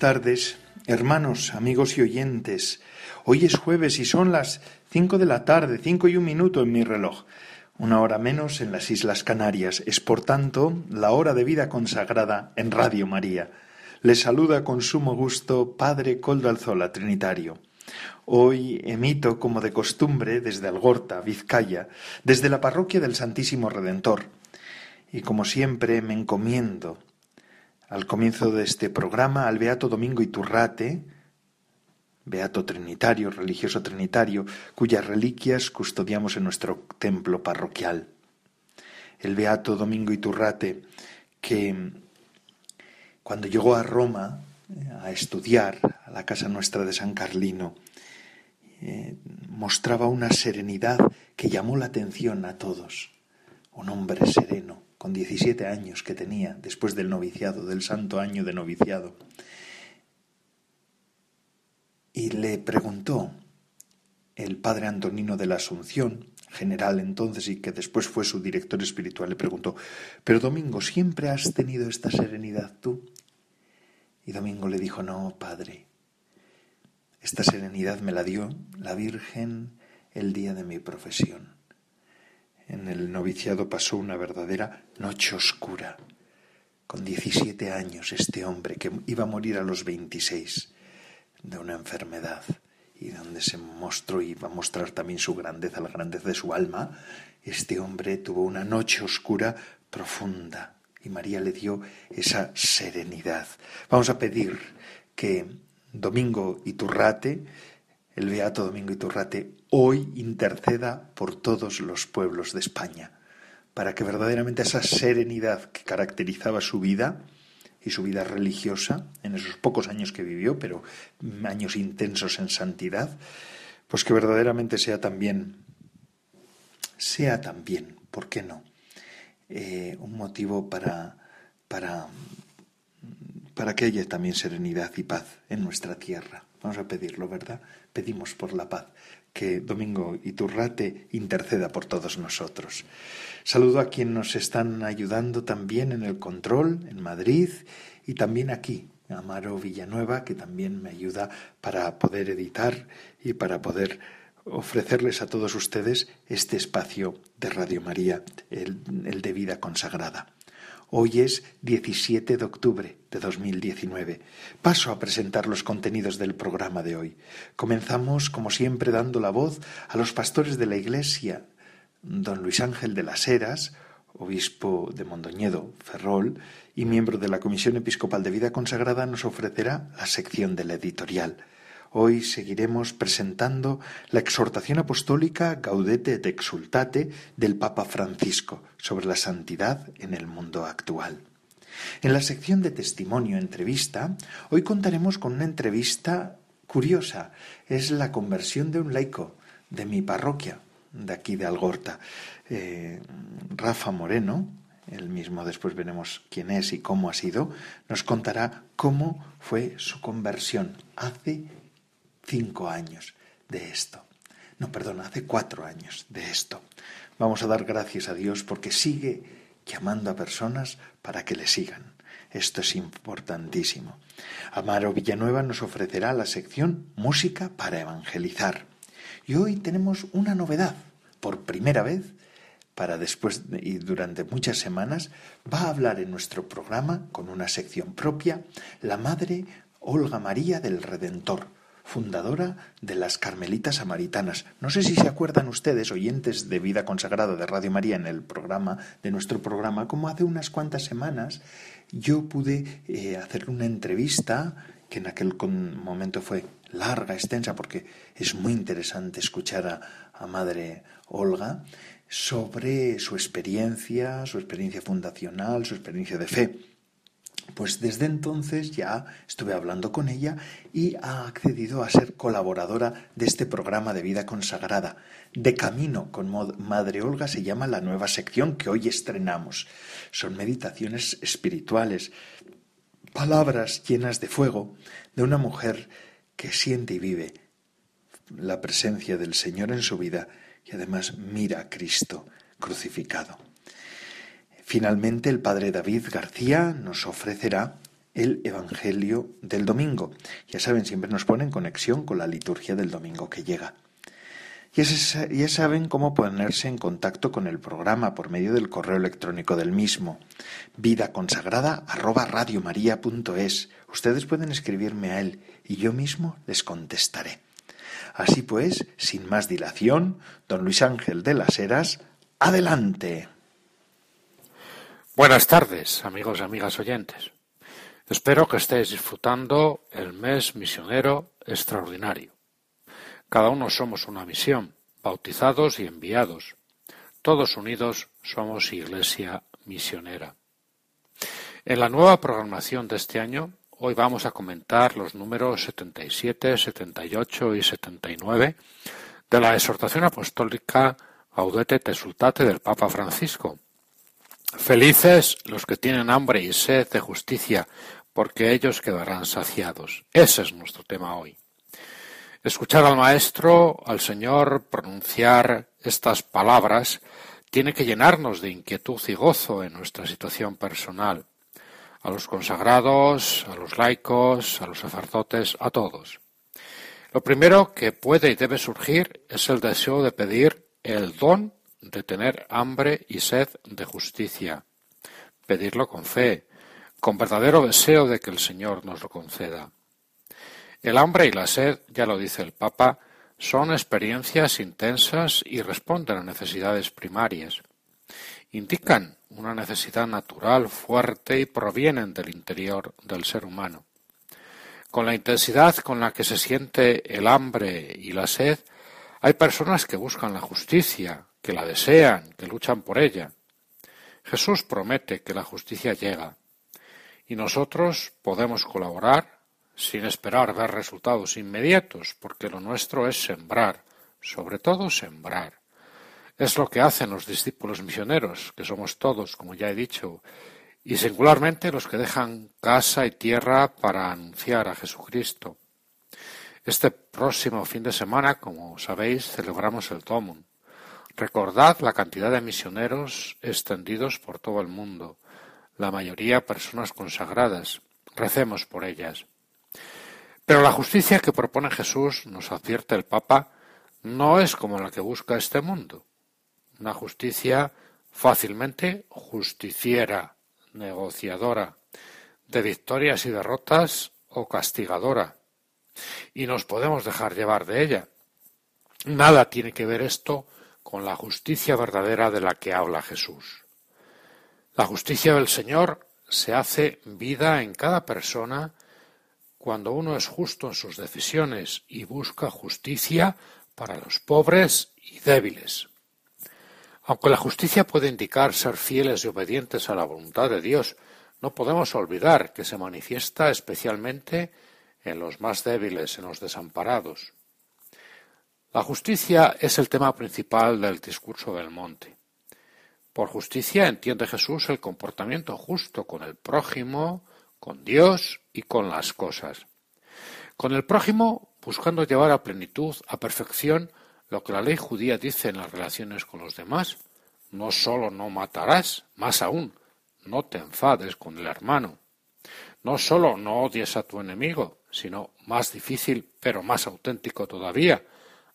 Tardes, hermanos, amigos y oyentes. Hoy es jueves y son las cinco de la tarde, cinco y un minuto en mi reloj. Una hora menos en las Islas Canarias. Es, por tanto, la hora de vida consagrada en Radio María. Les saluda con sumo gusto Padre Coldo Alzola, Trinitario. Hoy emito, como de costumbre, desde Algorta, Vizcaya, desde la parroquia del Santísimo Redentor. Y como siempre me encomiendo al comienzo de este programa al Beato Domingo Iturrate, Beato Trinitario, religioso trinitario, cuyas reliquias custodiamos en nuestro templo parroquial. El Beato Domingo Iturrate, que cuando llegó a Roma eh, a estudiar a la casa nuestra de San Carlino, eh, mostraba una serenidad que llamó la atención a todos. Un hombre sereno, con 17 años que tenía después del noviciado, del santo año de noviciado. Y le preguntó el padre Antonino de la Asunción, general entonces y que después fue su director espiritual, le preguntó, pero Domingo, ¿siempre has tenido esta serenidad tú? Y Domingo le dijo, no, padre, esta serenidad me la dio la Virgen el día de mi profesión en el noviciado pasó una verdadera noche oscura. Con 17 años este hombre que iba a morir a los 26 de una enfermedad y donde se mostró y a mostrar también su grandeza, la grandeza de su alma, este hombre tuvo una noche oscura profunda y María le dio esa serenidad. Vamos a pedir que Domingo Iturrate el Beato Domingo Iturrate hoy interceda por todos los pueblos de España, para que verdaderamente esa serenidad que caracterizaba su vida y su vida religiosa, en esos pocos años que vivió, pero años intensos en santidad, pues que verdaderamente sea también, sea también, ¿por qué no? Eh, un motivo para, para, para que haya también serenidad y paz en nuestra tierra. Vamos a pedirlo, ¿verdad? Pedimos por la paz, que Domingo Iturrate interceda por todos nosotros. Saludo a quienes nos están ayudando también en el control, en Madrid y también aquí, Amaro Villanueva, que también me ayuda para poder editar y para poder ofrecerles a todos ustedes este espacio de Radio María, el, el de vida consagrada. Hoy es 17 de octubre de 2019. Paso a presentar los contenidos del programa de hoy. Comenzamos, como siempre, dando la voz a los pastores de la Iglesia. Don Luis Ángel de las Heras, obispo de Mondoñedo, Ferrol, y miembro de la Comisión Episcopal de Vida Consagrada, nos ofrecerá la sección del editorial. Hoy seguiremos presentando la exhortación apostólica Gaudete et Exultate del Papa Francisco sobre la santidad en el mundo actual. En la sección de testimonio entrevista, hoy contaremos con una entrevista curiosa. Es la conversión de un laico de mi parroquia, de aquí de Algorta. Eh, Rafa Moreno, él mismo después veremos quién es y cómo ha sido, nos contará cómo fue su conversión hace cinco años de esto. No, perdón, hace cuatro años de esto. Vamos a dar gracias a Dios porque sigue llamando a personas para que le sigan. Esto es importantísimo. Amaro Villanueva nos ofrecerá la sección Música para Evangelizar. Y hoy tenemos una novedad. Por primera vez, para después y durante muchas semanas, va a hablar en nuestro programa, con una sección propia, la Madre Olga María del Redentor fundadora de las Carmelitas Samaritanas. No sé si se acuerdan ustedes, oyentes de Vida Consagrada de Radio María, en el programa, de nuestro programa, como hace unas cuantas semanas yo pude eh, hacer una entrevista que en aquel momento fue larga, extensa, porque es muy interesante escuchar a, Madre Olga, sobre su experiencia, su experiencia fundacional, su experiencia de fe. Pues desde entonces ya estuve hablando con ella y ha accedido a ser colaboradora de este programa de vida consagrada. De camino con Madre Olga se llama la nueva sección que hoy estrenamos. Son meditaciones espirituales, palabras llenas de fuego de una mujer que siente y vive la presencia del Señor en su vida y además mira a Cristo crucificado. Finalmente, el padre David García nos ofrecerá el Evangelio del domingo. Ya saben, siempre nos pone en conexión con la liturgia del domingo que llega. Ya saben cómo ponerse en contacto con el programa por medio del correo electrónico del mismo, vidaconsagrada@radiomaria.es. Ustedes pueden escribirme a él y yo mismo les contestaré. Así pues, sin más dilación, don Luis Ángel de las Heras, adelante. Buenas tardes, amigos y amigas oyentes. Espero que estéis disfrutando el mes misionero extraordinario. Cada uno somos una misión, bautizados y enviados. Todos unidos somos Iglesia misionera. En la nueva programación de este año, hoy vamos a comentar los números 77, 78 y 79 de la exhortación apostólica Audete te sultate del Papa Francisco, Felices los que tienen hambre y sed de justicia, porque ellos quedarán saciados. Ese es nuestro tema hoy. Escuchar al Maestro, al Señor, pronunciar estas palabras, tiene que llenarnos de inquietud y gozo en nuestra situación personal. A los consagrados, a los laicos, a los sacerdotes, a todos. Lo primero que puede y debe surgir es el deseo de pedir el don de tener hambre y sed de justicia, pedirlo con fe, con verdadero deseo de que el Señor nos lo conceda. El hambre y la sed, ya lo dice el Papa, son experiencias intensas y responden a necesidades primarias. Indican una necesidad natural fuerte y provienen del interior del ser humano. Con la intensidad con la que se siente el hambre y la sed, hay personas que buscan la justicia, que la desean, que luchan por ella. Jesús promete que la justicia llega y nosotros podemos colaborar sin esperar ver resultados inmediatos, porque lo nuestro es sembrar, sobre todo sembrar. Es lo que hacen los discípulos misioneros, que somos todos, como ya he dicho, y singularmente los que dejan casa y tierra para anunciar a Jesucristo. Este próximo fin de semana, como sabéis, celebramos el Tomum. Recordad la cantidad de misioneros extendidos por todo el mundo, la mayoría personas consagradas. Recemos por ellas. Pero la justicia que propone Jesús, nos advierte el Papa, no es como la que busca este mundo. Una justicia fácilmente justiciera, negociadora, de victorias y derrotas o castigadora. Y nos podemos dejar llevar de ella. Nada tiene que ver esto con la justicia verdadera de la que habla Jesús. La justicia del Señor se hace vida en cada persona cuando uno es justo en sus decisiones y busca justicia para los pobres y débiles. Aunque la justicia puede indicar ser fieles y obedientes a la voluntad de Dios, no podemos olvidar que se manifiesta especialmente en los más débiles, en los desamparados. La justicia es el tema principal del discurso del monte. Por justicia entiende Jesús el comportamiento justo con el prójimo, con Dios y con las cosas. Con el prójimo buscando llevar a plenitud, a perfección, lo que la ley judía dice en las relaciones con los demás. No solo no matarás, más aún, no te enfades con el hermano. No solo no odies a tu enemigo, sino más difícil, pero más auténtico todavía,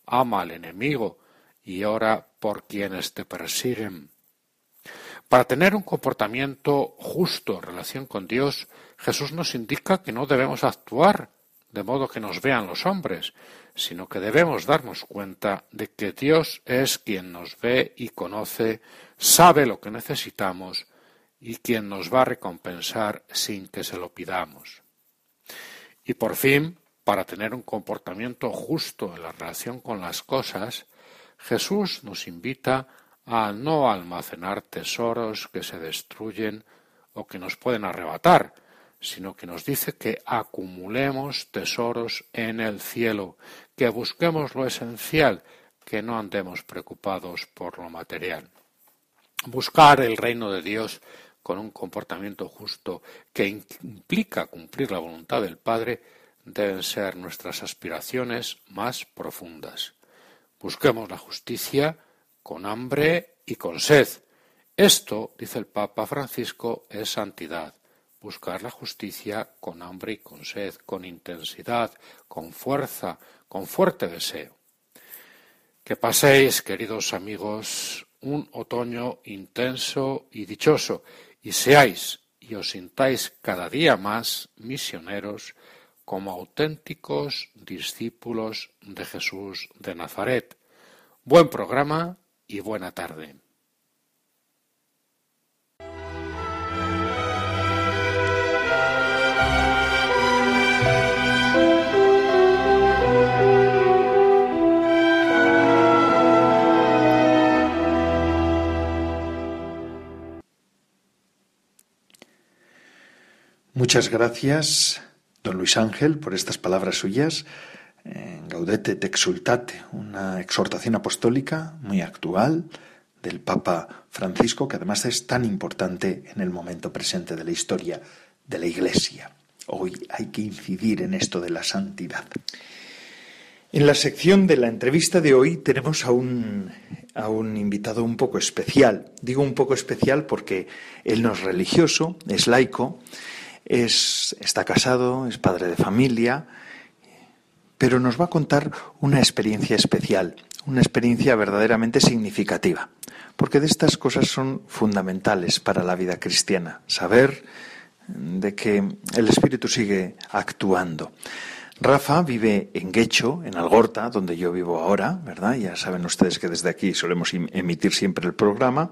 ama al enemigo y ora por quienes te persiguen. Para tener un comportamiento justo en relación con Dios, Jesús nos indica que no debemos actuar de modo que nos vean los hombres, sino que debemos darnos cuenta de que Dios es quien nos ve y conoce, sabe lo que necesitamos y quien nos va a recompensar sin que se lo pidamos. Y por fin, para tener un comportamiento justo en la relación con las cosas, Jesús nos invita a no almacenar tesoros que se destruyen o que nos pueden arrebatar, sino que nos dice que acumulemos tesoros en el cielo, que busquemos lo esencial, que no andemos preocupados por lo material. Buscar el reino de Dios con un comportamiento justo que implica cumplir la voluntad del Padre deben ser nuestras aspiraciones más profundas. Busquemos la justicia con hambre y con sed. Esto, dice el Papa Francisco, es santidad. Buscar la justicia con hambre y con sed, con intensidad, con fuerza, con fuerte deseo. Que paséis, queridos amigos, un otoño intenso y dichoso, y seáis y os sintáis cada día más misioneros como auténticos discípulos de Jesús de Nazaret. Buen programa y buena tarde. Muchas gracias don Luis Ángel, por estas palabras suyas, en Gaudete te exultate, una exhortación apostólica muy actual del Papa Francisco, que además es tan importante en el momento presente de la historia de la Iglesia. Hoy hay que incidir en esto de la santidad. En la sección de la entrevista de hoy tenemos a un, a un invitado un poco especial. Digo un poco especial porque él no es religioso, es laico, es, está casado, es padre de familia, pero nos va a contar una experiencia especial, una experiencia verdaderamente significativa, porque de estas cosas son fundamentales para la vida cristiana, saber de que el Espíritu sigue actuando. Rafa vive en Guecho, en Algorta, donde yo vivo ahora, ¿verdad? Ya saben ustedes que desde aquí solemos emitir siempre el programa,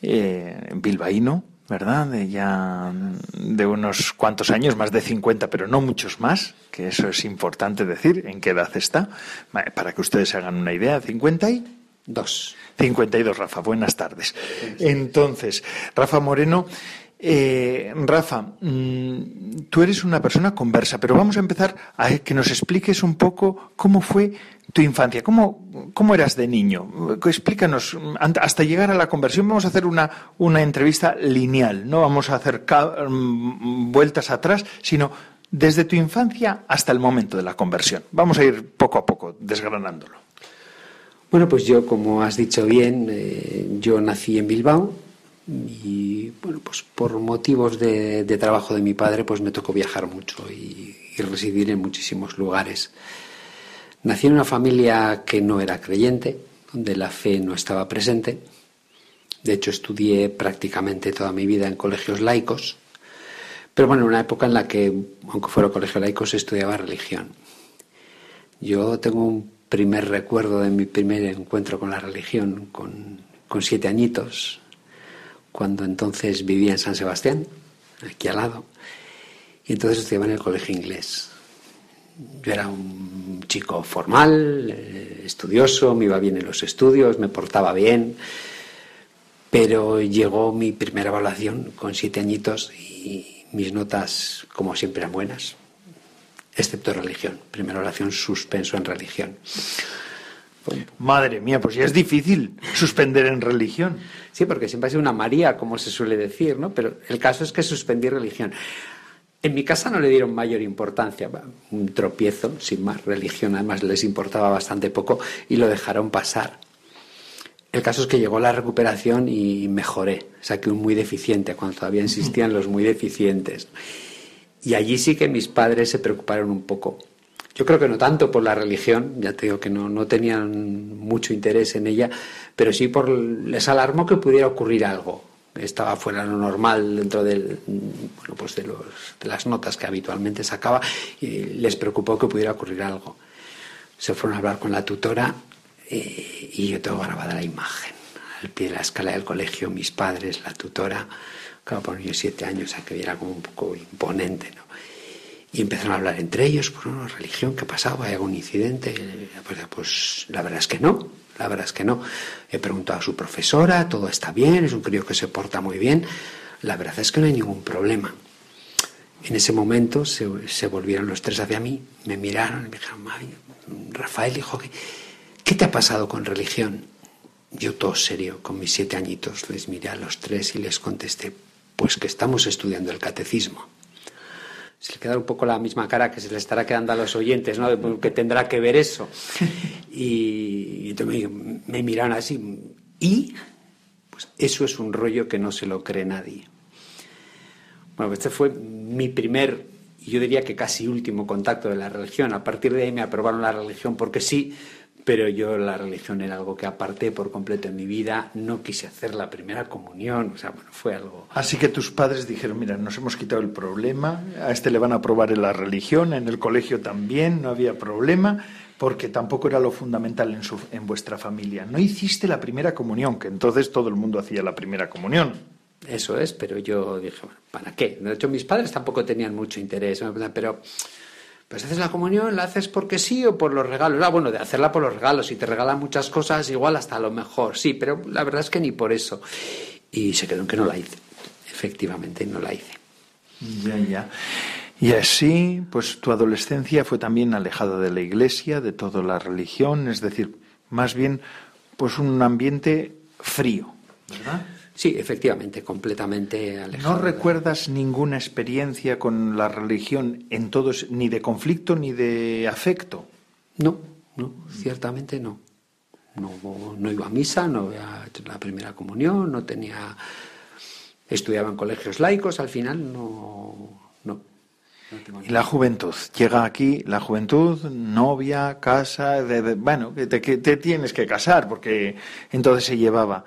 eh, bilbaíno, ¿verdad? De ya de unos cuantos años, más de 50, pero no muchos más, que eso es importante decir, en qué edad está, para que ustedes se hagan una idea, 52. 52, Rafa, buenas tardes. Entonces, Rafa Moreno, eh, Rafa, mm, tú eres una persona conversa, pero vamos a empezar a que nos expliques un poco cómo fue tu infancia. ¿Cómo, cómo eras de niño? Explícanos, hasta llegar a la conversión vamos a hacer una, una entrevista lineal, no vamos a hacer mm, vueltas atrás, sino desde tu infancia hasta el momento de la conversión. Vamos a ir poco a poco desgranándolo. Bueno, pues yo, como has dicho bien, eh, yo nací en Bilbao, y bueno, pues por motivos de, trabajo de mi padre, pues me tocó viajar mucho y, residir en muchísimos lugares. Nací en una familia que no era creyente, donde la fe no estaba presente. De hecho, estudié prácticamente toda mi vida en colegios laicos, pero bueno, en una época en la que, aunque fuera colegio laico, se estudiaba religión. Yo tengo un primer recuerdo de mi primer encuentro con la religión, con, con siete añitos, cuando entonces vivía en San Sebastián, aquí al lado, y entonces estudiaba en el colegio inglés. Yo era un chico formal, eh, estudioso, me iba bien en los estudios, me portaba bien, pero llegó mi primera evaluación con siete añitos y mis notas, como siempre, eran buenas, excepto religión. Primera evaluación suspenso en religión. Madre mía, pues ya es difícil suspender en religión. Sí, porque siempre ha sido una María, como se suele decir, ¿no? Pero el caso es que suspendí religión. En mi casa no le dieron mayor importancia, un tropiezo, sin más religión, además les importaba bastante poco y lo dejaron pasar. El caso es que llegó la recuperación y mejoré, saqué un muy deficiente, cuando todavía existían los muy deficientes. Y allí sí que mis padres se preocuparon un poco yo creo que no tanto por la religión, ya te digo que no, no tenían mucho interés en ella, pero sí por les alarmó que pudiera ocurrir algo. Estaba fuera lo normal dentro pues de, los, las notas que habitualmente sacaba y les preocupó que pudiera ocurrir algo. Se fueron a hablar con la tutora eh, y yo tengo grabada la imagen. Al pie de la escala del colegio, mis padres, la tutora, claro, por yo siete años, a que era como un poco imponente, ¿no? Y empezaron a hablar entre ellos, por una religión, ¿qué pasaba? ¿Hay algún incidente? Pues, pues, la verdad es que no, la verdad es que no. He preguntado a su profesora, todo está bien, es un crío que se porta muy bien. La verdad es que no hay ningún problema. En ese momento se, volvieron los tres hacia mí, me miraron y me dijeron, Rafael, hijo, ¿qué, ¿qué te ha pasado con religión? Yo todo serio, con mis siete añitos, les miré a los tres y les contesté, pues que estamos estudiando el catecismo. Se le queda un poco la misma cara que se le estará quedando a los oyentes, ¿no? Que tendrá que ver eso. Y, entonces me, me miraron así. ¿Y? Pues eso es un rollo que no se lo cree nadie. Bueno, este fue mi primer, y yo diría que casi último contacto de la religión. A partir de ahí me aprobaron la religión porque sí, pero yo la religión era algo que aparté por completo en mi vida, no quise hacer la primera comunión, o sea, bueno, fue algo... Así que tus padres dijeron, mira, nos hemos quitado el problema, a este le van a aprobar en la religión, en el colegio también, no había problema, porque tampoco era lo fundamental en, su, en vuestra familia. No hiciste la primera comunión, que entonces todo el mundo hacía la primera comunión. Eso es, pero yo dije, bueno, ¿para qué? De hecho, mis padres tampoco tenían mucho interés, pero pues haces la comunión, la haces porque sí o por los regalos. Ah, bueno, de hacerla por los regalos, si te regalan muchas cosas, igual hasta lo mejor, sí, pero la verdad es que ni por eso. Y se quedó en que no la hice, efectivamente no la hice. Ya, ya. Y así, pues tu adolescencia fue también alejada de la iglesia, de toda la religión, es decir, más bien, pues un ambiente frío, ¿verdad? Sí, efectivamente, completamente alejado. ¿No recuerdas ninguna experiencia con la religión en todos, ni de conflicto ni de afecto? No, no, ciertamente no. No, no iba a misa, no iba a la primera comunión, no tenía. Estudiaba en colegios laicos, al final no. no, y la juventud, llega aquí la juventud, novia, casa, bueno, que te tienes que casar, porque entonces se llevaba.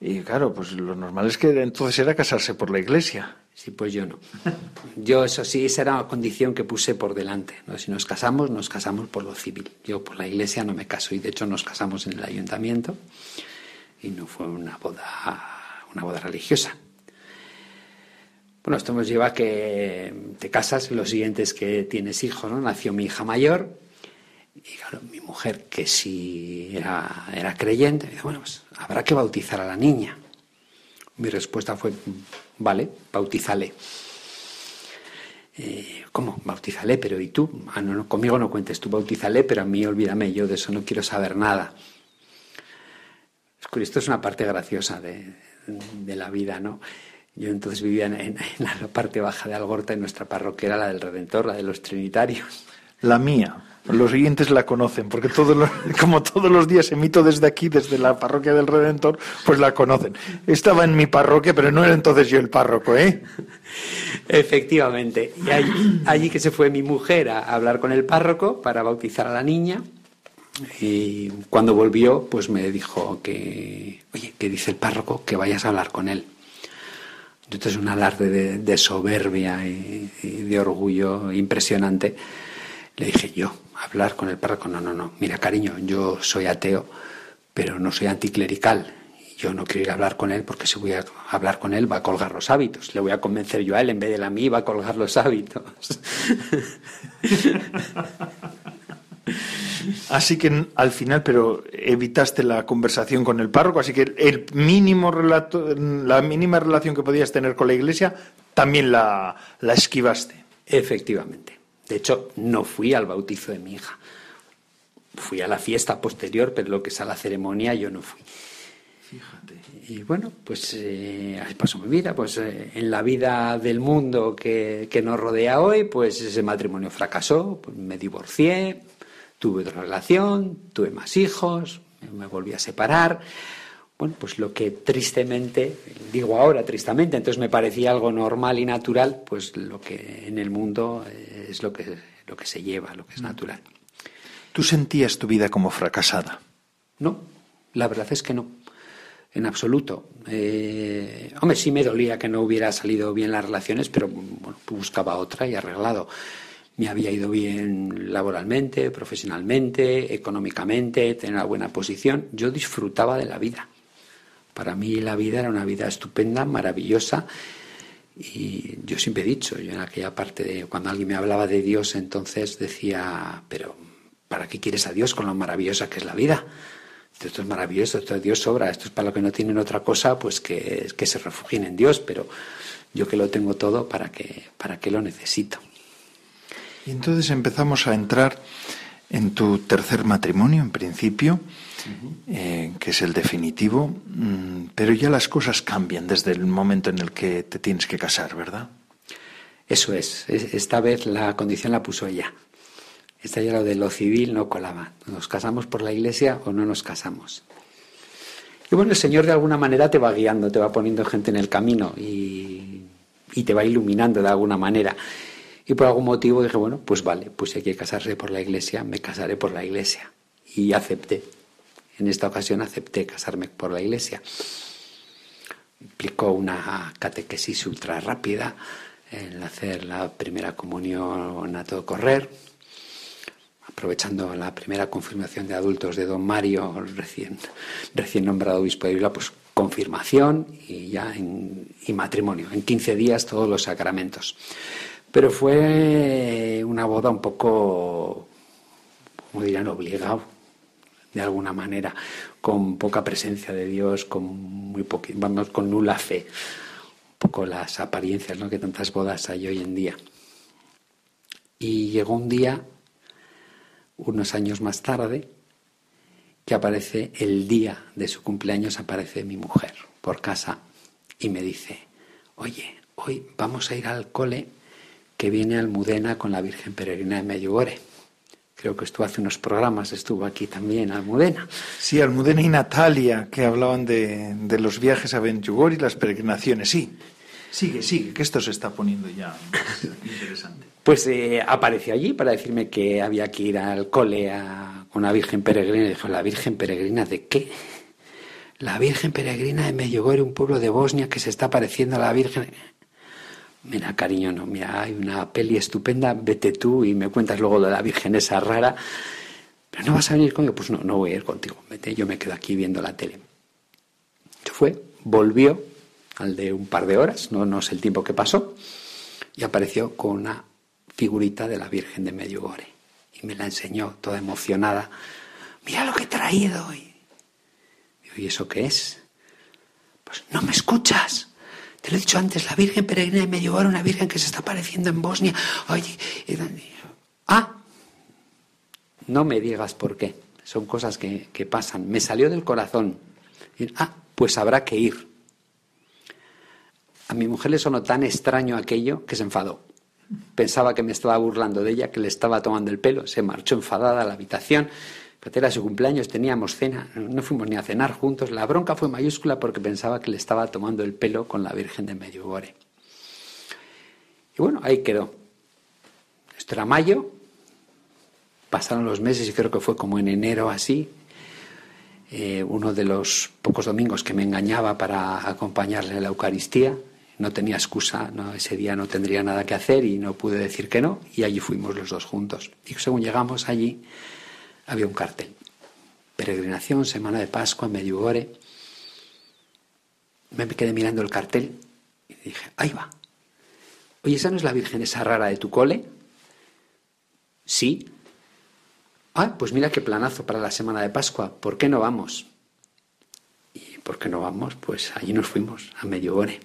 Y claro, pues lo normal es que entonces era casarse por la iglesia. Sí, pues yo no. Yo, eso sí, esa era la condición que puse por delante. ¿no? Si nos casamos, nos casamos por lo civil. Yo por la iglesia no me caso y de hecho nos casamos en el ayuntamiento y no fue una boda, una boda religiosa. Bueno, esto nos lleva a que te casas, lo siguiente es que tienes hijos, ¿no? Nació mi hija mayor y claro, mi mujer, que sí era, era creyente, me dijo, bueno, pues habrá que bautizar a la niña. Mi respuesta fue, vale, bautízale. Eh, ¿Cómo? Bautízale, pero ¿y tú? Ah, no, no, conmigo no cuentes, tú bautízale, pero a mí olvídame, yo de eso no quiero saber nada. Esto es una parte graciosa de, la vida, ¿no? Yo entonces vivía en, la parte baja de Algorta y nuestra parroquia era la del Redentor, la de los Trinitarios. La mía. Los siguientes la conocen, porque como todos los días emito desde aquí, desde la parroquia del Redentor, pues la conocen. Estaba en mi parroquia, pero no era entonces yo el párroco, ¿eh? Efectivamente. Y allí, allí que se fue mi mujer a hablar con el párroco para bautizar a la niña. Y cuando volvió, pues me dijo que, oye, que dice el párroco que vayas a hablar con él. Entonces un alarde de, soberbia y de orgullo impresionante. Le dije yo, hablar con el párroco. No, no, no. Mira, cariño, yo soy ateo, pero no soy anticlerical. Yo no quiero ir a hablar con él porque si voy a hablar con él va a colgar los hábitos. Le voy a convencer yo a él en vez de a mí va a colgar los hábitos. Así que al final, pero evitaste la conversación con el párroco, así que el mínimo relato, la mínima relación que podías tener con la iglesia también la, la esquivaste. Efectivamente. De hecho, no fui al bautizo de mi hija. Fui a la fiesta posterior, pero lo que es a la ceremonia yo no fui. Fíjate. Y bueno, pues eh, así pasó mi vida. Pues eh, en la vida del mundo que, que, nos rodea hoy, pues ese matrimonio fracasó, pues me divorcié, tuve otra relación, tuve más hijos, me volví a separar. Bueno, pues lo que tristemente, digo ahora tristemente, entonces me parecía algo normal y natural, pues lo que en el mundo eh, es lo que, lo que se lleva, lo que es mm. natural. ¿Tú sentías tu vida como fracasada? No, la verdad es que no, en absoluto. Eh, hombre, sí me dolía que no hubiera salido bien las relaciones, pero bueno, buscaba otra y arreglado. Me había ido bien laboralmente, profesionalmente, económicamente, tenía una buena posición. Yo disfrutaba de la vida. Para mí la vida era una vida estupenda, maravillosa, Y yo siempre he dicho, yo en aquella parte de cuando alguien me hablaba de Dios, entonces decía, pero ¿para qué quieres a Dios con lo maravillosa que es la vida? Esto es maravilloso, esto es Dios sobra, esto es para los que no tienen otra cosa, pues que, que se refugien en Dios, pero yo que lo tengo todo, ¿para qué, para qué lo necesito? Y entonces empezamos a entrar en tu tercer matrimonio, en principio, eh, que es el definitivo, mm, pero ya las cosas cambian desde el momento en el que te tienes que casar, ¿verdad? Eso es. Esta vez la condición la puso ella. Esta ya lo de lo civil no colaba. ¿Nos casamos por la iglesia o no nos casamos? Y bueno, el Señor de alguna manera te va guiando, te va poniendo gente en el camino y, y te va iluminando de alguna manera. Y por algún motivo dije, bueno, pues vale, pues si hay que casarse por la iglesia, me casaré por la iglesia. Y acepté. En esta ocasión acepté casarme por la iglesia. Implicó una catequesis ultra rápida, el hacer la primera comunión a todo correr, aprovechando la primera confirmación de adultos de don Mario, recién, nombrado obispo de Vila, pues confirmación y ya y matrimonio. En 15 días todos los sacramentos. Pero fue una boda un poco, como dirán, obligado de alguna manera, con poca presencia de Dios, con muy vamos, con nula fe. Un poco las apariencias ¿no? que tantas bodas hay hoy en día. Y llegó un día, unos años más tarde, que aparece el día de su cumpleaños, aparece mi mujer por casa y me dice, oye, hoy vamos a ir al cole que viene Almudena con la Virgen Peregrina de Medjugorje creo que estuvo hace unos programas, estuvo aquí también Almudena. Sí, Almudena y Natalia, que hablaban de, los viajes a Benjugor y las peregrinaciones, sí. Sigue, sigue, que esto se está poniendo ya interesante. Pues eh, apareció allí para decirme que había que ir al cole a una Virgen Peregrina. Y dijo, ¿la Virgen Peregrina de qué? La Virgen Peregrina de Medjugorje, un pueblo de Bosnia que se está pareciendo a la Virgen. Mira, cariño, no, mira, hay una peli estupenda, vete tú y me cuentas luego de la Virgen esa rara. Pero no vas a venir conmigo, pues no, no voy a ir contigo, vete, yo me quedo aquí viendo la tele. Se fue, volvió al de un par de horas, no, no sé el tiempo que pasó, y apareció con una figurita de la Virgen de Medjugorje. Y me la enseñó, toda emocionada. Mira lo que he traído. Y, ¿y eso qué es? Pues no me escuchas. Te lo he dicho antes, la Virgen peregrina de Medjugorje, una Virgen que se está apareciendo en Bosnia. Oye, ah, no me digas por qué. Son cosas que, que pasan. Me salió del corazón. Ah, pues habrá que ir. A mi mujer le sonó tan extraño aquello que se enfadó. Pensaba que me estaba burlando de ella, que le estaba tomando el pelo. Se marchó enfadada a la habitación era su cumpleaños, teníamos cena, no fuimos ni a cenar juntos. La bronca fue mayúscula porque pensaba que le estaba tomando el pelo con la Virgen de Medjugorje. Y bueno, ahí quedó. Esto era mayo, pasaron los meses y creo que fue como en enero así. Eh, uno de los pocos domingos que me engañaba para acompañarle a la Eucaristía. No tenía excusa, no, ese día no tendría nada que hacer y no pude decir que no. Y allí fuimos los dos juntos. Y según llegamos allí, había un cartel. Peregrinación, Semana de Pascua, Medjugorje. Me quedé mirando el cartel y dije, ahí va. Oye, ¿esa no es la Virgen esa rara de tu cole? Sí. Ah, pues mira qué planazo para la Semana de Pascua. ¿Por qué no vamos? ¿Y por qué no vamos? Pues allí nos fuimos, a Medjugorje.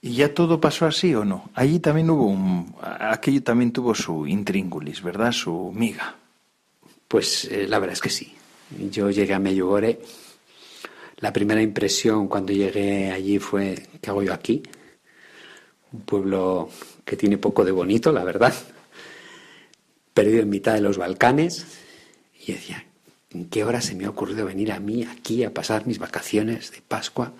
¿Y ya todo pasó así o no? Allí también hubo un... Aquello también tuvo su intríngulis, ¿verdad? Su miga. Pues eh, la verdad es que sí. Yo llegué a Medjugorje. La primera impresión cuando llegué allí fue, ¿qué hago yo aquí? Un pueblo que tiene poco de bonito, la verdad. Perdido en mitad de los Balcanes. Y decía, ¿en qué hora se me ha ocurrido venir a mí aquí a pasar mis vacaciones de Pascua?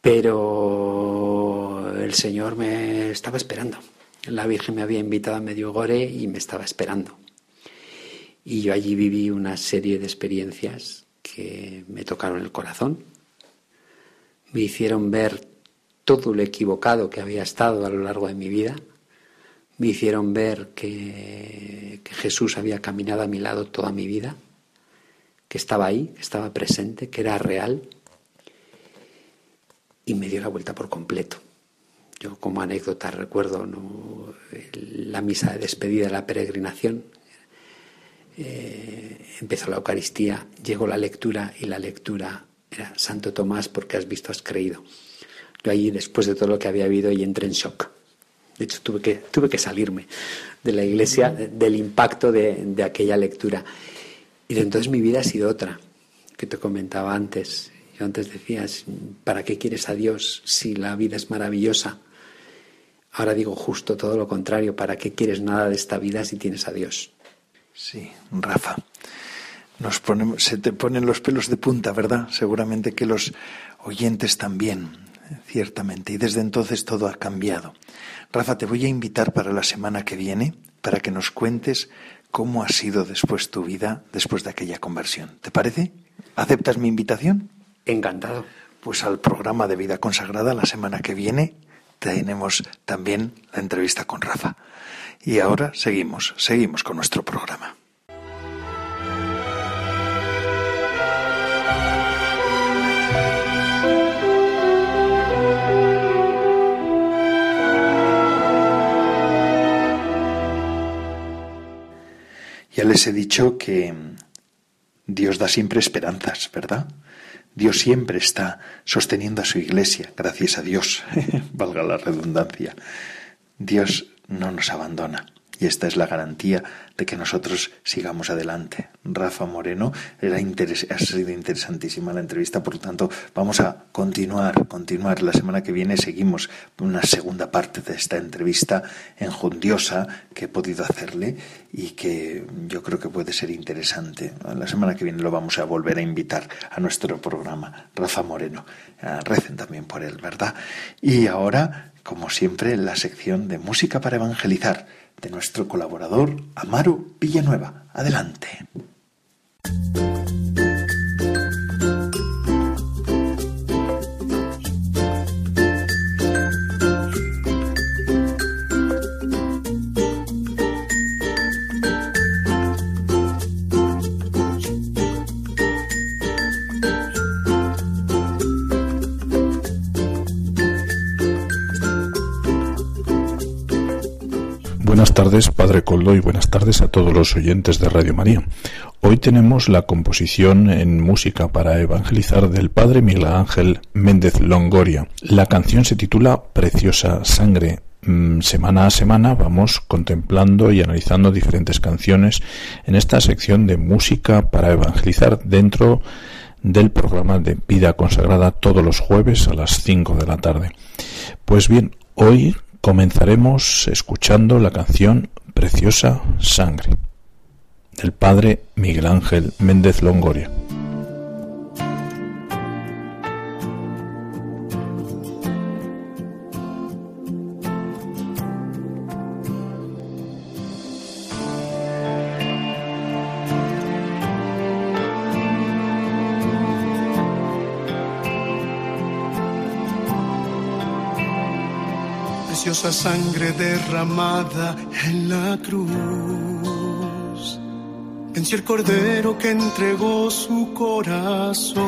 Pero el Señor me estaba esperando. La Virgen me había invitado a Medjugorje y me estaba esperando. Y yo allí viví una serie de experiencias que me tocaron el corazón, me hicieron ver todo lo equivocado que había estado a lo largo de mi vida, me hicieron ver que, Jesús había caminado a mi lado toda mi vida, que estaba ahí, que estaba presente, que era real. y me dio la vuelta por completo. Yo como anécdota recuerdo la misa de despedida de la peregrinación. Eh, empezó la Eucaristía, llegó la lectura y la lectura era Santo Tomás porque has visto, has creído. Yo ahí, después de todo lo que había habido, y entré en shock. De hecho, tuve que, tuve que salirme de la iglesia, del impacto de, de aquella lectura. Y de entonces mi vida ha sido otra, que te comentaba antes. Yo antes decías, ¿para qué quieres a Dios si la vida es maravillosa? Ahora digo justo todo lo contrario, ¿para qué quieres nada de esta vida si tienes a Dios? Sí, Rafa. Nos ponemos, se te ponen los pelos de punta, ¿verdad? Seguramente que los oyentes también, ciertamente. Y desde entonces todo ha cambiado. Rafa, te voy a invitar para la semana que viene para que nos cuentes cómo ha sido después tu vida después de aquella conversión. ¿Te parece? ¿Aceptas mi invitación? Encantado. Pues al programa de vida consagrada la semana que viene tenemos también la entrevista con Rafa. Y ahora seguimos, seguimos con nuestro programa. Ya les he dicho que Dios da siempre esperanzas, ¿verdad? Dios siempre está sosteniendo a su iglesia, gracias a Dios, valga la redundancia. Dios no nos abandona. Y esta es la garantía de que nosotros sigamos adelante. Rafa Moreno, ha sido interesantísima la entrevista, por lo tanto vamos a continuar, continuar. La semana que viene seguimos una segunda parte de esta entrevista enjundiosa que he podido hacerle y que yo creo que puede ser interesante. La semana que viene lo vamos a volver a invitar a nuestro programa, Rafa Moreno. Ah, recen también por él, ¿verdad? Y ahora, como siempre, la sección de música para evangelizar de nuestro colaborador Amaro Villanueva. Adelante. Buenas tardes, Padre Coldo, y buenas tardes a todos los oyentes de Radio María. Hoy tenemos la composición en música para evangelizar del Padre Miguel Ángel Méndez Longoria. La canción se titula Preciosa Sangre. Mm, semana a semana vamos contemplando y analizando diferentes canciones en esta sección de música para evangelizar dentro del programa de Vida Consagrada todos los jueves a las 5 de la tarde. Pues bien, hoy comenzaremos escuchando la canción Preciosa Sangre del padre Miguel Ángel Méndez Longoria. Preciosa sangre derramada en la cruz. Venció el cordero que entregó su corazón.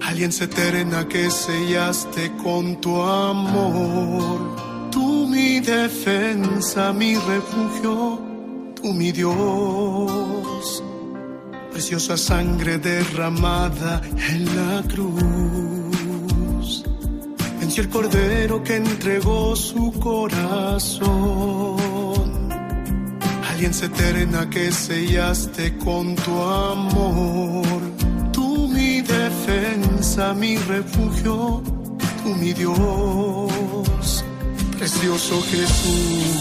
Alianza eterna que sellaste con tu amor. Tú mi defensa, mi refugio, tú mi Dios. Preciosa sangre derramada en la cruz el cordero que entregó su corazón. Alianza eterna que sellaste con tu amor. Tú mi defensa, mi refugio, tú mi Dios. Precioso Jesús.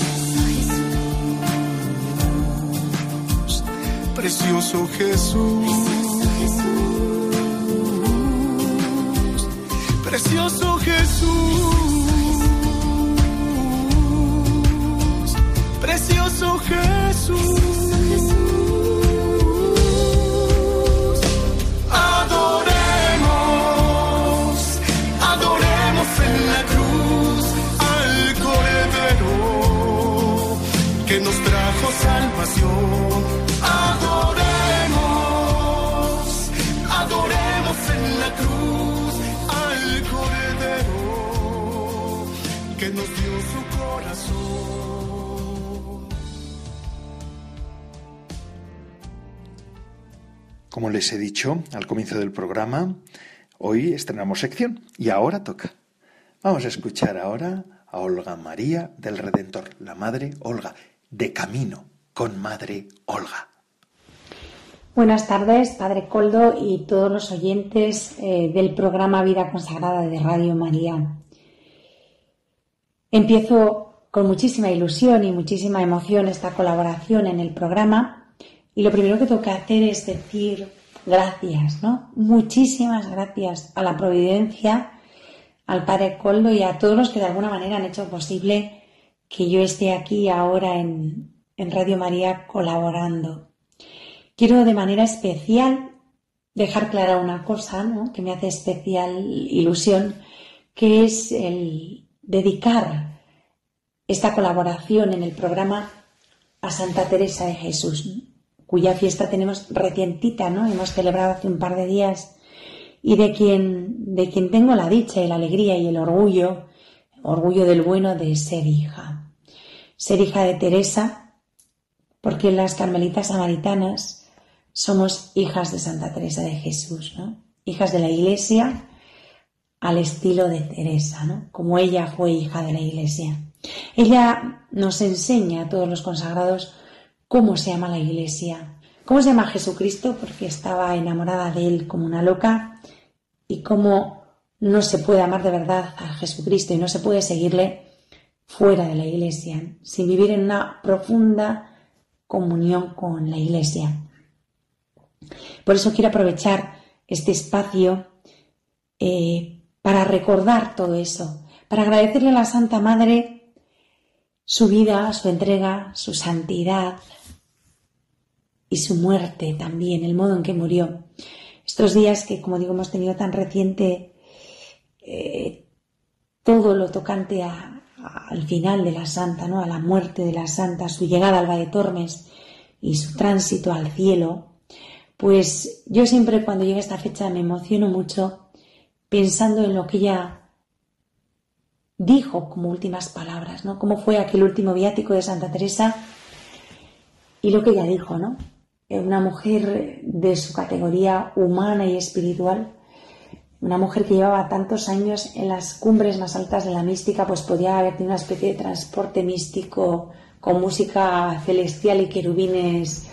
Precioso Jesús. precioso Jesús, precioso Jesús. Adoremos, adoremos en la cruz al Cordero que nos trajo salvación. Nos dio su corazón. Como les he dicho al comienzo del programa, hoy estrenamos sección y ahora toca. Vamos a escuchar ahora a Olga María del Redentor, la Madre Olga, de camino con Madre Olga. Buenas tardes, Padre Coldo y todos los oyentes eh, del programa Vida Consagrada de Radio María. Empiezo con muchísima ilusión y muchísima emoción esta colaboración en el programa y lo primero que tengo que hacer es decir gracias, ¿no? Muchísimas gracias a la Providencia, al Padre Coldo y a todos los que de alguna manera han hecho posible que yo esté aquí ahora en, en Radio María colaborando. Quiero de manera especial dejar clara una cosa que me hace especial ilusión, que es el dedicar esta colaboración en el programa a Santa Teresa de Jesús, cuya fiesta tenemos recientita, ¿no? Hemos celebrado hace un par de días y de quien, de quien tengo la dicha y la alegría y el orgullo, orgullo del bueno de ser hija. Ser hija de Teresa, porque las carmelitas samaritanas somos hijas de Santa Teresa de Jesús, ¿no? Hijas de la Iglesia al estilo de Teresa, ¿no? Como ella fue hija de la Iglesia. Ella nos enseña a todos los consagrados cómo se llama la Iglesia, cómo se llama Jesucristo, porque estaba enamorada de él como una loca, y cómo no se puede amar de verdad a Jesucristo y no se puede seguirle fuera de la Iglesia, sin vivir en una profunda comunión con la Iglesia. Por eso quiero aprovechar este espacio eh, para recordar todo eso, para agradecerle a la Santa Madre su vida, su entrega, su santidad y su muerte también, el modo en que murió. Estos días que, como digo, hemos tenido tan reciente eh, todo lo tocante al final de la Santa, ¿no? a la muerte de la Santa, su llegada al Valle Tormes y su tránsito al cielo, pues yo siempre cuando llega esta fecha me emociono mucho pensando en lo que ella dijo como últimas palabras, ¿no? Cómo fue aquel último viático de Santa Teresa y lo que ella dijo, ¿no? Una mujer de su categoría humana y espiritual, una mujer que llevaba tantos años en las cumbres más altas de la mística, pues podía haber tenido una especie de transporte místico con música celestial y querubines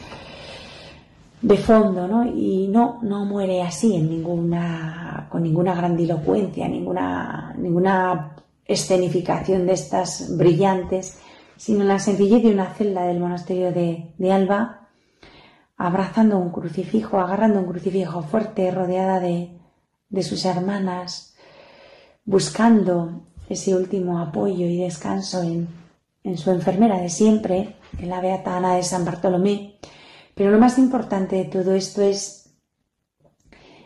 de fondo, ¿no? Y no, no muere así en ninguna, con ninguna grandilocuencia, ninguna, ninguna escenificación de estas brillantes, sino en la sencillez de una celda del monasterio de, de Alba, abrazando un crucifijo, agarrando un crucifijo fuerte, rodeada de, de sus hermanas, buscando ese último apoyo y descanso en, en su enfermera de siempre, en la Beata Ana de San Bartolomé, pero lo más importante de todo esto es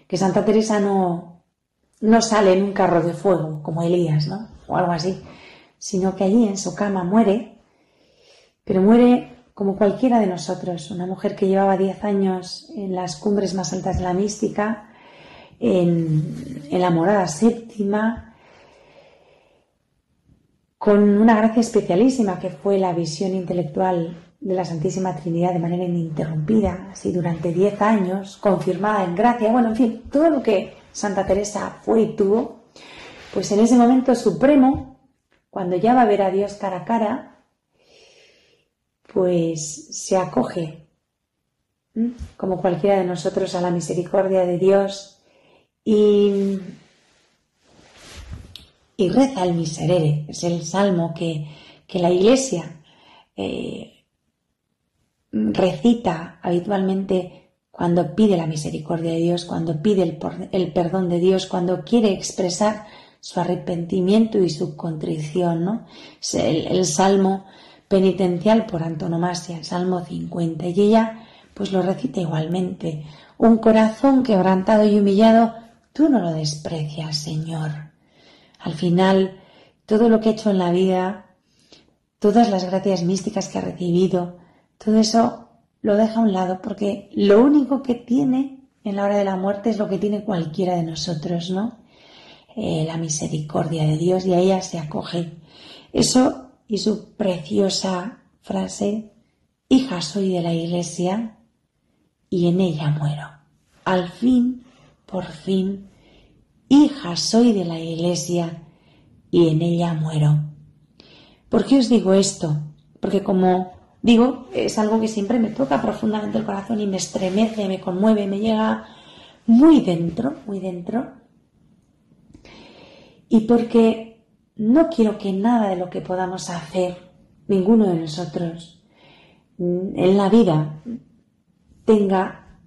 que Santa Teresa no, no sale en un carro de fuego como Elías, ¿no? O algo así, sino que allí en su cama muere, pero muere como cualquiera de nosotros, una mujer que llevaba diez años en las cumbres más altas de la mística, en, en la morada séptima, con una gracia especialísima que fue la visión intelectual de la Santísima Trinidad de manera ininterrumpida, así durante diez años, confirmada en gracia, bueno, en fin, todo lo que Santa Teresa fue y tuvo, pues en ese momento supremo, cuando ya va a ver a Dios cara a cara, pues se acoge, como cualquiera de nosotros, a la misericordia de Dios y, y reza el miserere, es el salmo que, que la Iglesia eh, recita habitualmente cuando pide la misericordia de Dios, cuando pide el, perdón de Dios, cuando quiere expresar su arrepentimiento y su contrición, ¿no? El, salmo penitencial por antonomasia, el salmo 50. Y ella, pues lo recita igualmente. Un corazón quebrantado y humillado, tú no lo desprecias, Señor. Al final, todo lo que ha hecho en la vida, todas las gracias místicas que ha recibido, todo eso lo deja a un lado porque lo único que tiene en la hora de la muerte es lo que tiene cualquiera de nosotros, ¿no? eh, la misericordia de Dios y a ella se acoge. Eso y su preciosa frase, hija soy de la iglesia y en ella muero. Al fin, por fin, hija soy de la iglesia y en ella muero. ¿Por qué os digo esto? Porque como digo, es algo que siempre me toca profundamente el corazón y me estremece, me conmueve, me llega muy dentro, muy dentro. Y porque no quiero que nada de lo que podamos hacer, ninguno de nosotros, en la vida tenga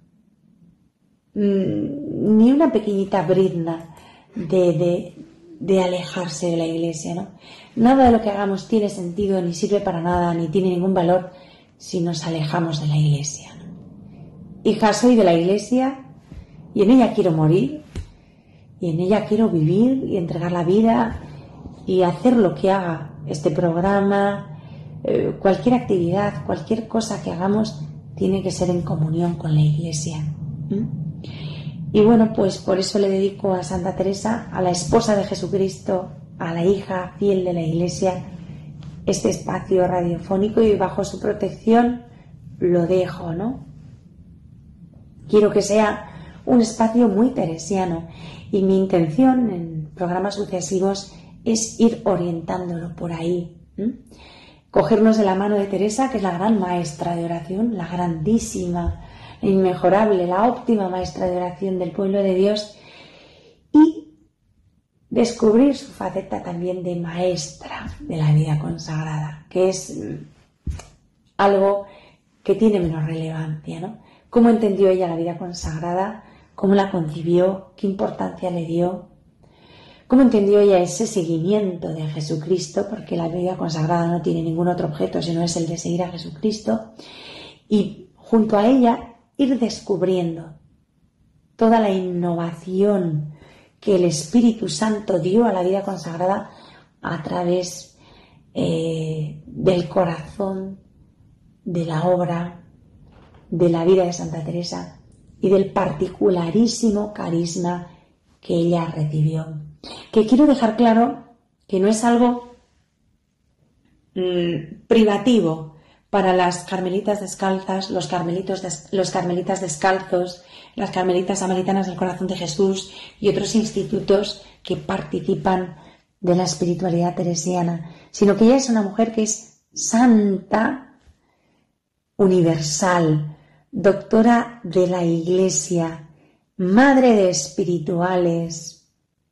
mm, ni una pequeñita brizna de, de, alejarse de la iglesia, ¿no? Nada de lo que hagamos tiene sentido, ni sirve para nada, ni tiene ningún valor si nos alejamos de la iglesia. Hija soy de la iglesia y en ella quiero morir y en ella quiero vivir y entregar la vida y hacer lo que haga este programa, eh, cualquier actividad, cualquier cosa que hagamos tiene que ser en comunión con la iglesia. Y bueno, pues por eso le dedico a Santa Teresa, a la esposa de Jesucristo, a la hija fiel de la iglesia, este espacio radiofónico y bajo su protección lo dejo, ¿no? Quiero que sea un espacio muy teresiano y mi intención en programas sucesivos es ir orientándolo por ahí. Cogernos de la mano de Teresa, que es la gran maestra de oración, la grandísima, la inmejorable, la óptima maestra de oración del pueblo de Dios, y descubrir su faceta también de maestra de la vida consagrada, que es algo que tiene menos relevancia, ¿no? ¿Cómo entendió ella la vida consagrada? cómo la concibió, qué importancia le dio, cómo entendió ella ese seguimiento de Jesucristo, porque la vida consagrada no tiene ningún otro objeto sino es el de seguir a Jesucristo, y junto a ella ir descubriendo toda la innovación que el Espíritu Santo dio a la vida consagrada a través eh, del corazón, de la obra, de la vida de Santa Teresa y del particularísimo carisma que ella recibió. Que quiero dejar claro que no es algo mm, privativo para las carmelitas descalzas, los, carmelitos los carmelitas descalzos, las carmelitas samaritanas del corazón de Jesús y otros institutos que participan de la espiritualidad teresiana, sino que ella es una mujer que es santa, universal, doctora de la Iglesia, madre de espirituales,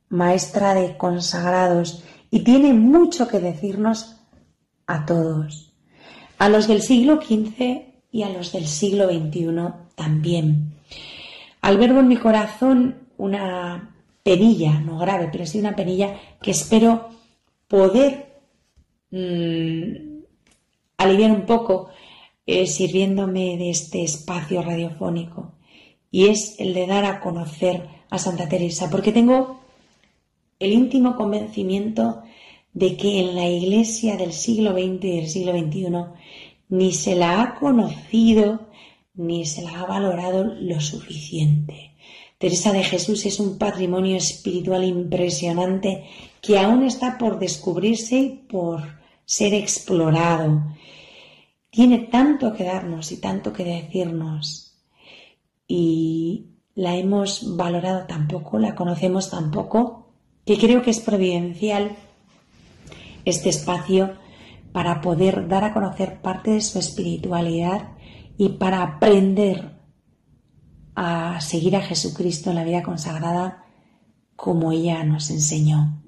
maestra de consagrados, y tiene mucho que decirnos a todos, a los del siglo XV y a los del siglo XXI también. Albergo en mi corazón una penilla, no grave, pero sí una penilla que espero poder mm, aliviar un poco eh, sirviéndome de este espacio radiofónico y es el de dar a conocer a Santa Teresa, porque tengo el íntimo convencimiento de que en la iglesia del siglo XX y del siglo XXI ni se la ha conocido ni se la ha valorado lo suficiente. Teresa de Jesús es un patrimonio espiritual impresionante que aún está por descubrirse y por ser explorado tiene tanto que darnos y tanto que decirnos y la hemos valorado tan poco, la conocemos tan poco, que creo que es providencial este espacio para poder dar a conocer parte de su espiritualidad y para aprender a seguir a Jesucristo en la vida consagrada como ella nos enseñó,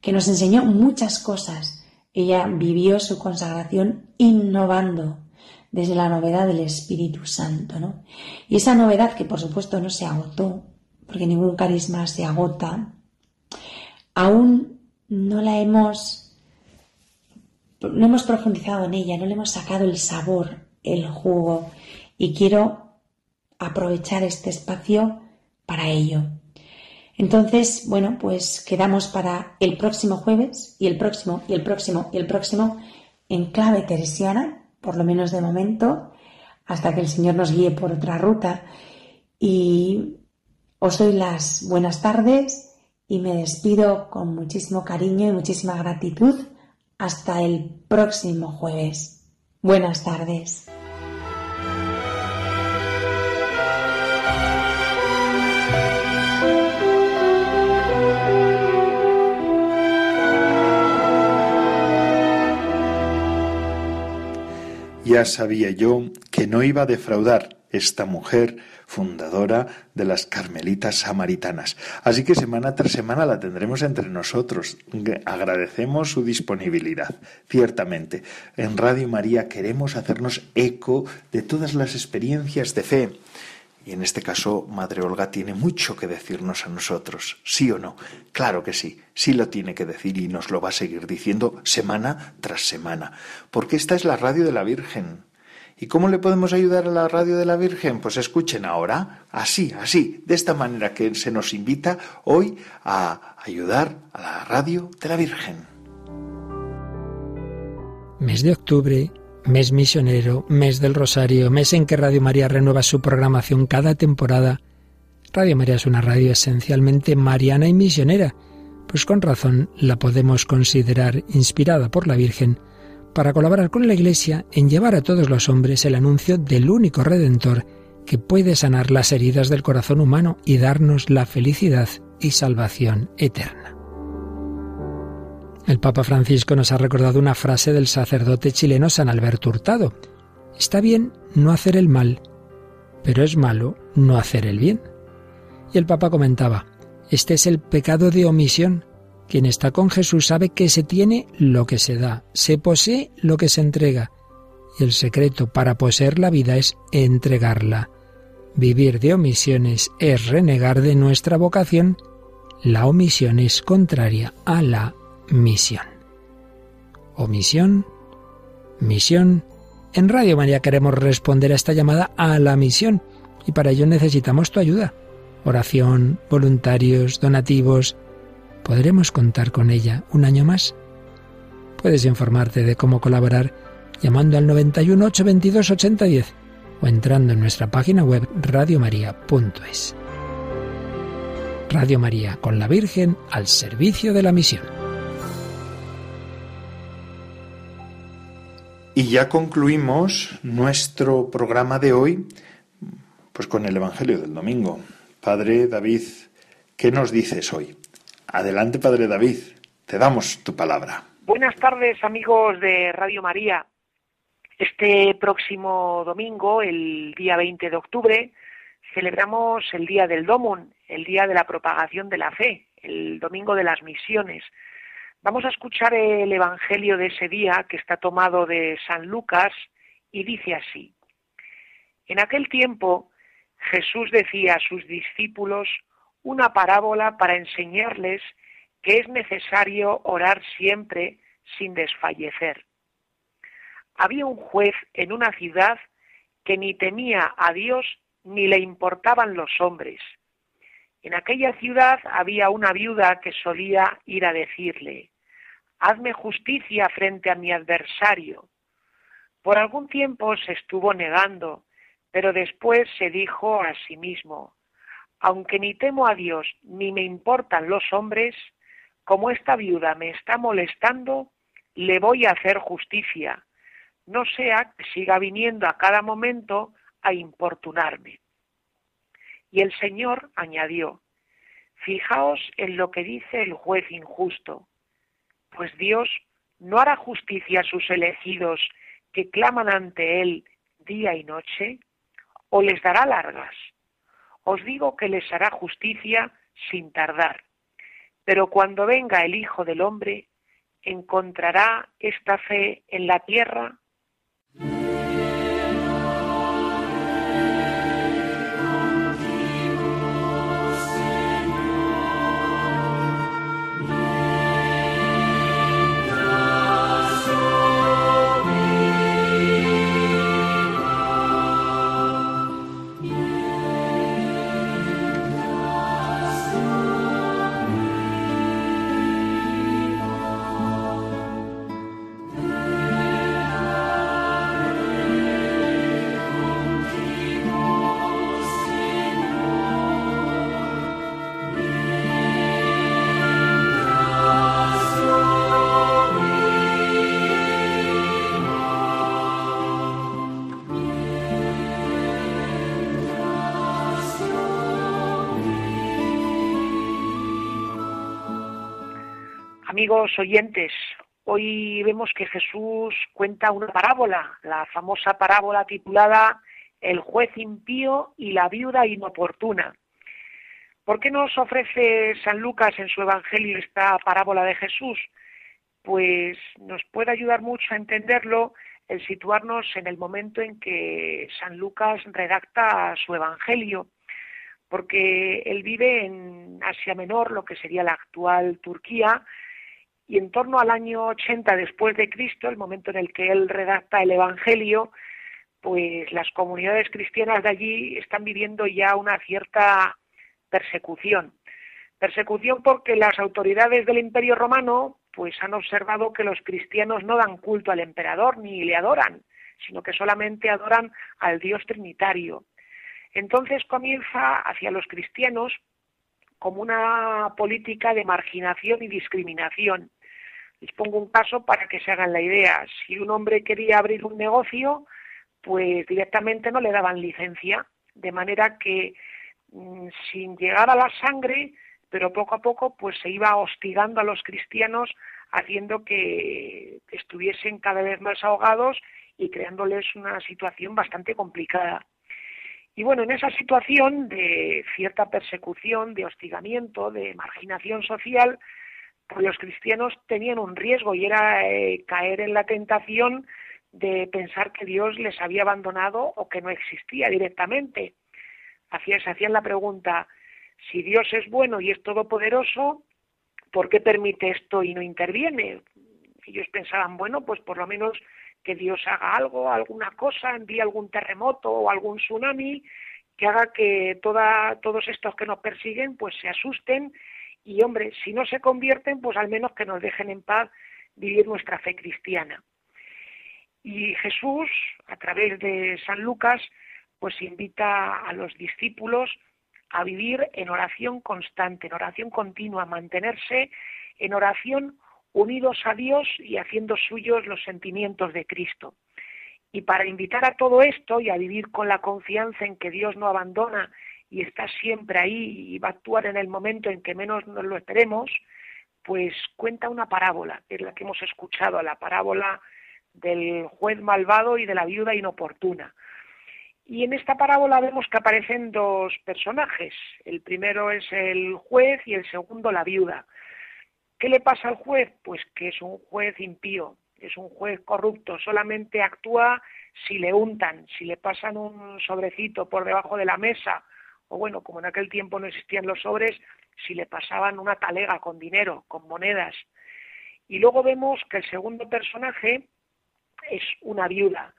que nos enseñó muchas cosas ella vivió su consagración innovando desde la novedad del Espíritu Santo, ¿no? Y esa novedad que por supuesto no se agotó, porque ningún carisma se agota, aún no la hemos, no hemos profundizado en ella, no le hemos sacado el sabor, el jugo, y quiero aprovechar este espacio para ello. Entonces, bueno, pues quedamos para el próximo jueves y el próximo y el próximo y el próximo en clave teresiana, por lo menos de momento, hasta que el Señor nos guíe por otra ruta. Y os doy las buenas tardes y me despido con muchísimo cariño y muchísima gratitud hasta el próximo jueves. Buenas tardes. Ya sabía yo que no iba a defraudar esta mujer fundadora de las Carmelitas Samaritanas. Así que semana tras semana la tendremos entre nosotros. Agradecemos su disponibilidad. Ciertamente, en Radio María queremos hacernos eco de todas las experiencias de fe. Y en este caso, Madre Olga tiene mucho que decirnos a nosotros, ¿sí o no? Claro que sí, sí lo tiene que decir y nos lo va a seguir diciendo semana tras semana, porque esta es la radio de la Virgen, ¿Y cómo le podemos ayudar a la radio de la Virgen? Pues escuchen ahora, así, así, de esta manera que se nos invita hoy a ayudar a la radio de la Virgen. Mes de octubre, mes misionero, mes del Rosario, mes en que Radio María renueva su programación cada temporada. Radio María es una radio esencialmente mariana y misionera, pues con razón la podemos considerar inspirada por la Virgen para colaborar con la Iglesia en llevar a todos los hombres el anuncio del único Redentor que puede sanar las heridas del corazón humano y darnos la felicidad y salvación eterna. El Papa Francisco nos ha recordado una frase del sacerdote chileno San Alberto Hurtado. Está bien no hacer el mal, pero es malo no hacer el bien. Y el Papa comentaba, este es el pecado de omisión, quien está con Jesús sabe que se tiene lo que se da, se posee lo que se entrega. Y el secreto para poseer la vida es entregarla. Vivir de omisiones es renegar de nuestra vocación. La omisión es contraria a la misión. Omisión, misión. En Radio María queremos responder a esta llamada a la misión y para ello necesitamos tu ayuda. Oración, voluntarios, donativos, ¿Podremos contar con ella un año más? Puedes informarte de cómo colaborar llamando al 91 822 8010 o entrando en nuestra página web radiomaria.es. Radio María con la Virgen al servicio de la misión. Y ya concluimos nuestro programa de hoy pues con el Evangelio del domingo. Padre David, ¿qué nos dices hoy? Adelante, Padre David, te damos tu palabra. Buenas tardes, amigos de Radio María. Este próximo domingo, el día 20 de octubre, celebramos el Día del Domon, el Día de la Propagación de la Fe, el Domingo de las Misiones. Vamos a escuchar el Evangelio de ese día que está tomado de San Lucas y dice así. En aquel tiempo Jesús decía a sus discípulos una parábola para enseñarles que es necesario orar siempre sin desfallecer. Había un juez en una ciudad que ni temía a Dios ni le importaban los hombres. En aquella ciudad había una viuda que solía ir a decirle, Hazme justicia frente a mi adversario. Por algún tiempo se estuvo negando, pero después se dijo a sí mismo, aunque ni temo a Dios ni me importan los hombres, como esta viuda me está molestando, le voy a hacer justicia, no sea que siga viniendo a cada momento a importunarme. Y el Señor añadió, Fijaos en lo que dice el juez injusto, pues Dios no hará justicia a sus elegidos que claman ante Él día y noche, o les dará largas os digo que les hará justicia sin tardar. Pero cuando venga el Hijo del Hombre, ¿encontrará esta fe en la tierra? Amigos oyentes, hoy vemos que Jesús cuenta una parábola, la famosa parábola titulada El juez impío y la viuda inoportuna. ¿Por qué nos ofrece San Lucas en su Evangelio esta parábola de Jesús? Pues nos puede ayudar mucho a entenderlo el situarnos en el momento en que San Lucas redacta su Evangelio, porque él vive en Asia Menor, lo que sería la actual Turquía, y en torno al año 80 después de Cristo, el momento en el que él redacta el Evangelio, pues las comunidades cristianas de allí están viviendo ya una cierta persecución. Persecución porque las autoridades del Imperio Romano pues han observado que los cristianos no dan culto al emperador ni le adoran, sino que solamente adoran al Dios trinitario. Entonces comienza hacia los cristianos como una política de marginación y discriminación. Les pongo un caso para que se hagan la idea. Si un hombre quería abrir un negocio, pues directamente no le daban licencia, de manera que mm, sin llegar a la sangre, pero poco a poco, pues se iba hostigando a los cristianos, haciendo que estuviesen cada vez más ahogados y creándoles una situación bastante complicada. Y bueno, en esa situación de cierta persecución, de hostigamiento, de marginación social, los cristianos tenían un riesgo y era eh, caer en la tentación de pensar que Dios les había abandonado o que no existía directamente. se hacían la pregunta, si Dios es bueno y es todopoderoso, ¿por qué permite esto y no interviene? Ellos pensaban, bueno, pues por lo menos que Dios haga algo, alguna cosa, envíe algún terremoto o algún tsunami que haga que toda, todos estos que nos persiguen pues se asusten y hombre, si no se convierten, pues al menos que nos dejen en paz vivir nuestra fe cristiana. Y Jesús, a través de San Lucas, pues invita a los discípulos a vivir en oración constante, en oración continua, mantenerse en oración unidos a Dios y haciendo suyos los sentimientos de Cristo. Y para invitar a todo esto y a vivir con la confianza en que Dios no abandona y está siempre ahí y va a actuar en el momento en que menos nos lo esperemos, pues cuenta una parábola, que es la que hemos escuchado, la parábola del juez malvado y de la viuda inoportuna. Y en esta parábola vemos que aparecen dos personajes. El primero es el juez y el segundo la viuda. ¿Qué le pasa al juez? Pues que es un juez impío, es un juez corrupto, solamente actúa si le untan, si le pasan un sobrecito por debajo de la mesa o bueno, como en aquel tiempo no existían los sobres, si le pasaban una talega con dinero, con monedas. Y luego vemos que el segundo personaje es una viuda.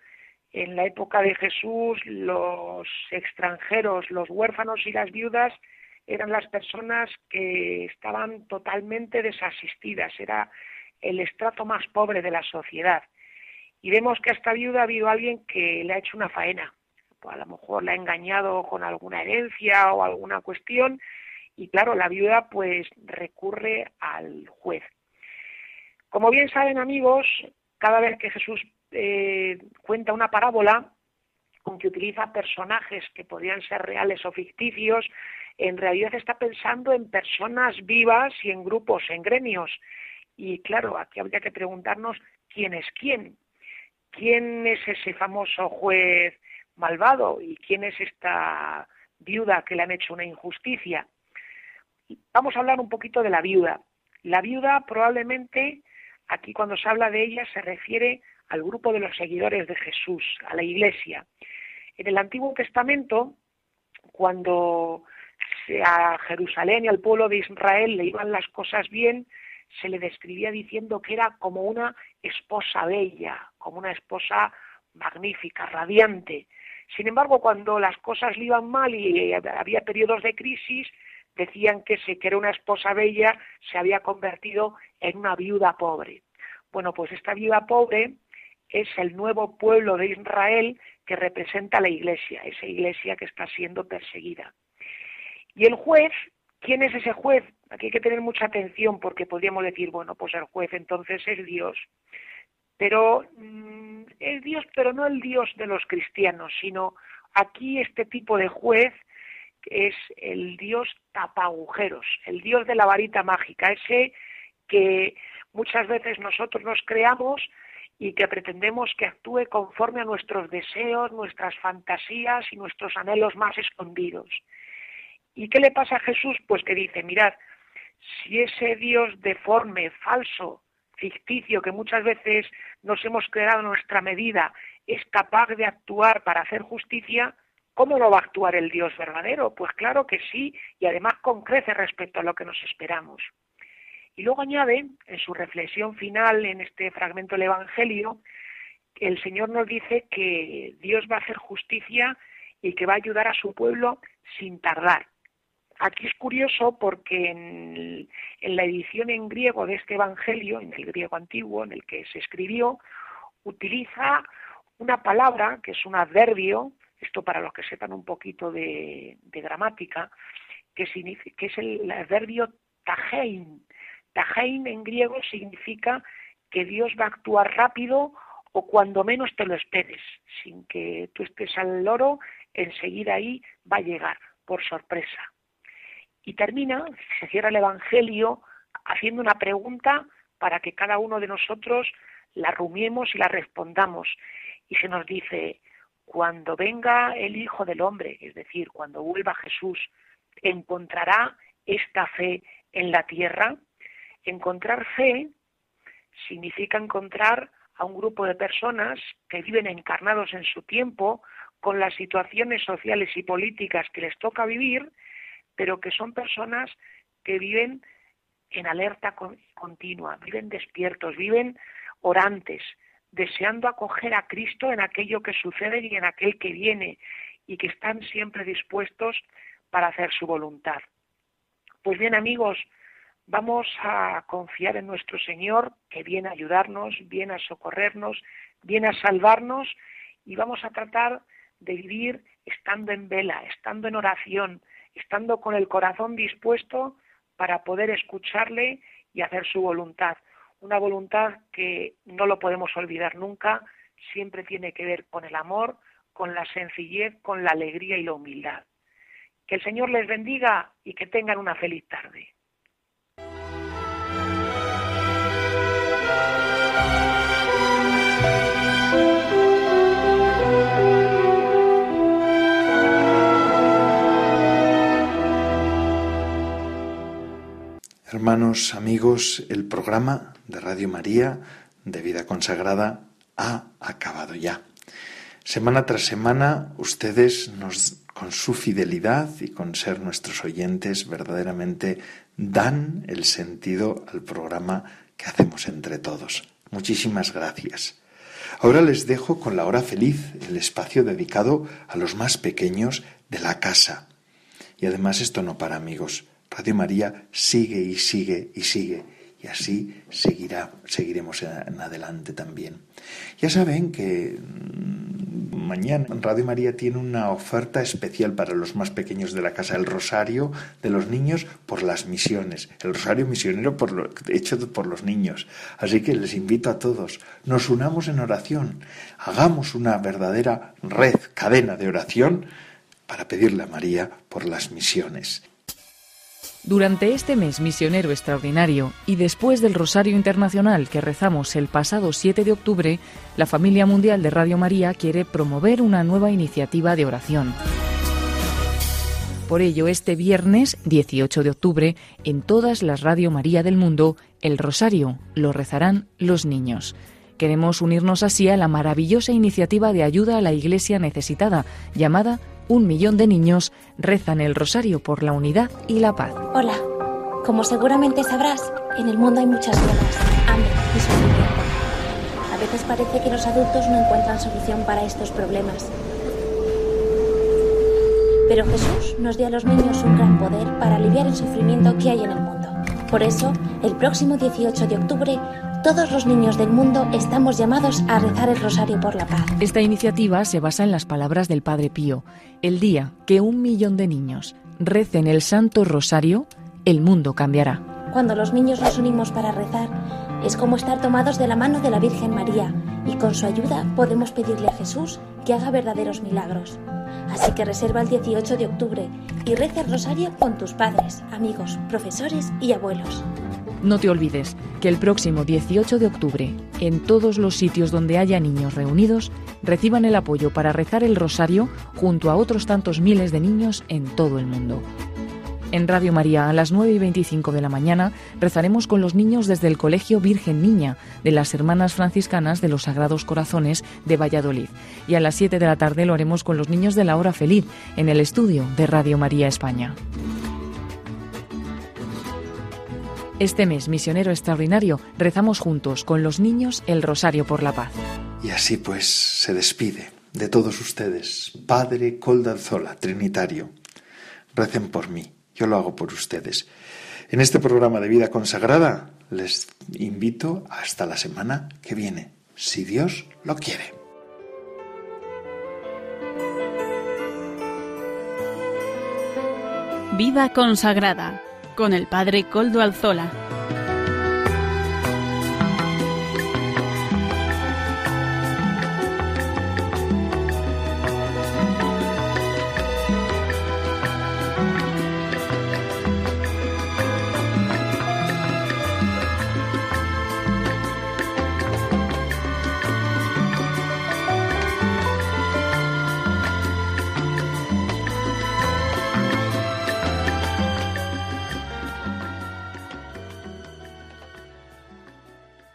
En la época de Jesús, los extranjeros, los huérfanos y las viudas eran las personas que estaban totalmente desasistidas, era el estrato más pobre de la sociedad. Y vemos que a esta viuda ha habido alguien que le ha hecho una faena, a lo mejor la ha engañado con alguna herencia o alguna cuestión y claro, la viuda pues recurre al juez. Como bien saben amigos, cada vez que Jesús eh, cuenta una parábola, aunque utiliza personajes que podrían ser reales o ficticios, en realidad está pensando en personas vivas y en grupos, en gremios. Y claro, aquí habría que preguntarnos quién es quién. ¿Quién es ese famoso juez malvado y quién es esta viuda que le han hecho una injusticia. Vamos a hablar un poquito de la viuda. La viuda probablemente, aquí cuando se habla de ella, se refiere al grupo de los seguidores de Jesús, a la iglesia. En el Antiguo Testamento, cuando a Jerusalén y al pueblo de Israel le iban las cosas bien, se le describía diciendo que era como una esposa bella, como una esposa magnífica, radiante. Sin embargo, cuando las cosas le iban mal y había periodos de crisis, decían que si que era una esposa bella se había convertido en una viuda pobre. Bueno, pues esta viuda pobre es el nuevo pueblo de Israel que representa la iglesia, esa iglesia que está siendo perseguida. Y el juez, ¿quién es ese juez? Aquí hay que tener mucha atención porque podríamos decir, bueno, pues el juez entonces es Dios. Pero mm, es Dios, pero no el Dios de los cristianos, sino aquí este tipo de juez es el Dios tapa agujeros, el Dios de la varita mágica, ese que muchas veces nosotros nos creamos y que pretendemos que actúe conforme a nuestros deseos, nuestras fantasías y nuestros anhelos más escondidos. ¿Y qué le pasa a Jesús? Pues que dice, mirad, si ese Dios deforme, falso, ficticio, que muchas veces nos hemos creado nuestra medida, es capaz de actuar para hacer justicia, ¿cómo no va a actuar el Dios verdadero? Pues claro que sí, y además con crece respecto a lo que nos esperamos. Y luego añade, en su reflexión final en este fragmento del Evangelio, el Señor nos dice que Dios va a hacer justicia y que va a ayudar a su pueblo sin tardar. Aquí es curioso porque en, la edición en griego de este Evangelio, en el griego antiguo en el que se escribió, utiliza una palabra que es un adverbio, esto para los que sepan un poquito de, gramática, que, es el adverbio tajein. Tajein en griego significa que Dios va a actuar rápido o cuando menos te lo esperes, sin que tú estés al loro, enseguida ahí va a llegar, por sorpresa. Y termina, se cierra el Evangelio haciendo una pregunta para que cada uno de nosotros la rumiemos y la respondamos y se nos dice, cuando venga el Hijo del Hombre, es decir, cuando vuelva Jesús, ¿encontrará esta fe en la tierra? Encontrar fe significa encontrar a un grupo de personas que viven encarnados en su tiempo, con las situaciones sociales y políticas que les toca vivir, pero que son personas que viven en alerta continua, viven despiertos, viven orantes, deseando acoger a Cristo en aquello que sucede y en aquel que viene, y que están siempre dispuestos para hacer su voluntad. Pues bien, amigos, vamos a confiar en nuestro Señor, que viene a ayudarnos, viene a socorrernos, viene a salvarnos, y vamos a tratar de vivir estando en vela, estando en oración, estando con el corazón dispuesto para poder escucharle y hacer su voluntad una voluntad que no lo podemos olvidar nunca, siempre tiene que ver con el amor, con la sencillez, con la alegría y la humildad. Que el Señor les bendiga y que tengan una feliz tarde. Hermanos, amigos, el programa de Radio María de Vida Consagrada ha acabado ya. Semana tras semana, ustedes nos, con su fidelidad y con ser nuestros oyentes, verdaderamente dan el sentido al programa que hacemos entre todos. Muchísimas gracias. Ahora les dejo con la hora feliz, el espacio dedicado a los más pequeños de la casa. Y además esto no para amigos. Radio María sigue y sigue y sigue y así seguirá, seguiremos en adelante también. Ya saben que mm, mañana Radio María tiene una oferta especial para los más pequeños de la casa, el rosario de los niños por las misiones, el rosario misionero por hecho por los niños. Así que les invito a todos, nos unamos en oración, hagamos una verdadera red, cadena de oración para pedirle a María por las misiones. Durante este mes misionero extraordinario y después del Rosario Internacional que rezamos el pasado 7 de octubre, la familia mundial de Radio María quiere promover una nueva iniciativa de oración. Por ello, este viernes 18 de octubre, en todas las Radio María del mundo, el Rosario lo rezarán los niños. Queremos unirnos así a la maravillosa iniciativa de ayuda a la Iglesia necesitada, llamada un millón de niños rezan el rosario por la unidad y la paz. Hola, como seguramente sabrás, en el mundo hay muchas guerras, hambre y sufrimiento. A veces parece que los adultos no encuentran solución para estos problemas. Pero Jesús nos dio a los niños un gran poder para aliviar el sufrimiento que hay en el mundo. Por eso, el próximo 18 de octubre, todos los niños del mundo estamos llamados a rezar el rosario por la paz. Esta iniciativa se basa en las palabras del Padre Pío. El día que un millón de niños recen el Santo Rosario, el mundo cambiará. Cuando los niños nos unimos para rezar, es como estar tomados de la mano de la Virgen María y con su ayuda podemos pedirle a Jesús que haga verdaderos milagros. Así que reserva el 18 de octubre y reza el rosario con tus padres, amigos, profesores y abuelos. No te olvides que el próximo 18 de octubre, en todos los sitios donde haya niños reunidos, reciban el apoyo para rezar el rosario junto a otros tantos miles de niños en todo el mundo. En Radio María, a las 9 y 25 de la mañana, rezaremos con los niños desde el Colegio Virgen Niña de las Hermanas Franciscanas de los Sagrados Corazones de Valladolid. Y a las 7 de la tarde lo haremos con los niños de la Hora Feliz en el estudio de Radio María España. Este mes misionero extraordinario rezamos juntos con los niños el Rosario por la Paz. Y así pues se despide de todos ustedes, Padre Coldanzola, Trinitario. Recen por mí yo lo hago por ustedes. En este programa de vida consagrada les invito hasta la semana que viene, si Dios lo quiere. Vida consagrada con el padre Coldo Alzola.